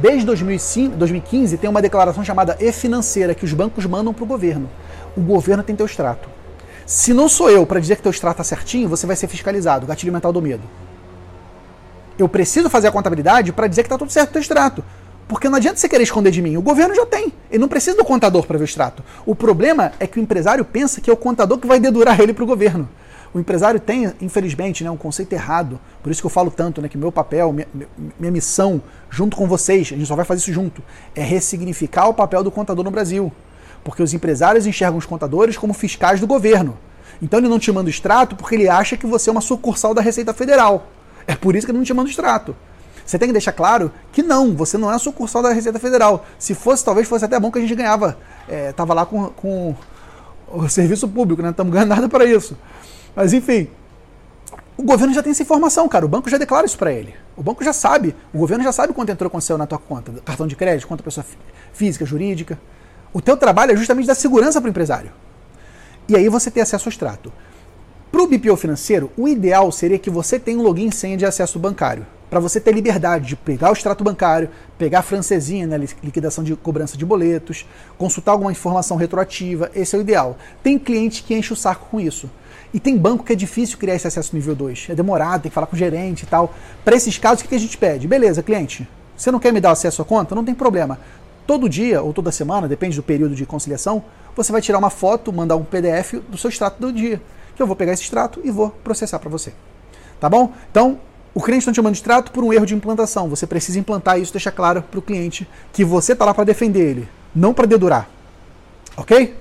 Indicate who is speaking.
Speaker 1: Desde 2005, 2015 tem uma declaração chamada e-financeira que os bancos mandam para o governo. O governo tem teu extrato. Se não sou eu para dizer que teu extrato está certinho, você vai ser fiscalizado. Gatilho mental do medo. Eu preciso fazer a contabilidade para dizer que está tudo certo o teu extrato. Porque não adianta você querer esconder de mim. O governo já tem. Ele não precisa do contador para ver o extrato. O problema é que o empresário pensa que é o contador que vai dedurar ele para o governo. O empresário tem, infelizmente, né, um conceito errado. Por isso que eu falo tanto, né, que meu papel, minha, minha missão, junto com vocês, a gente só vai fazer isso junto, é ressignificar o papel do contador no Brasil. Porque os empresários enxergam os contadores como fiscais do governo. Então ele não te manda o extrato porque ele acha que você é uma sucursal da Receita Federal. É por isso que ele não te manda o extrato. Você tem que deixar claro que não, você não é sucursal da Receita Federal. Se fosse, talvez fosse até bom que a gente ganhava. É, tava lá com, com o serviço público, né? Não estamos ganhando nada para isso. Mas enfim, o governo já tem essa informação, cara. O banco já declara isso para ele. O banco já sabe, o governo já sabe quanto entrou com seu na tua conta, cartão de crédito, quanto pessoa física, jurídica. O teu trabalho é justamente dar segurança para o empresário. E aí você tem acesso ao extrato. Para o BPO financeiro, o ideal seria que você tenha um login e senha de acesso bancário para você ter liberdade de pegar o extrato bancário, pegar a francesinha na né, liquidação de cobrança de boletos, consultar alguma informação retroativa, esse é o ideal. Tem cliente que enche o saco com isso. E tem banco que é difícil criar esse acesso nível 2. É demorado, tem que falar com o gerente e tal. Para esses casos, o que a gente pede? Beleza, cliente, você não quer me dar acesso à conta? Não tem problema. Todo dia ou toda semana, depende do período de conciliação, você vai tirar uma foto, mandar um PDF do seu extrato do dia. Que eu vou pegar esse extrato e vou processar para você. Tá bom? Então, o cliente não te manda extrato por um erro de implantação. Você precisa implantar isso, deixar claro para o cliente que você está lá para defender ele, não para dedurar. Ok?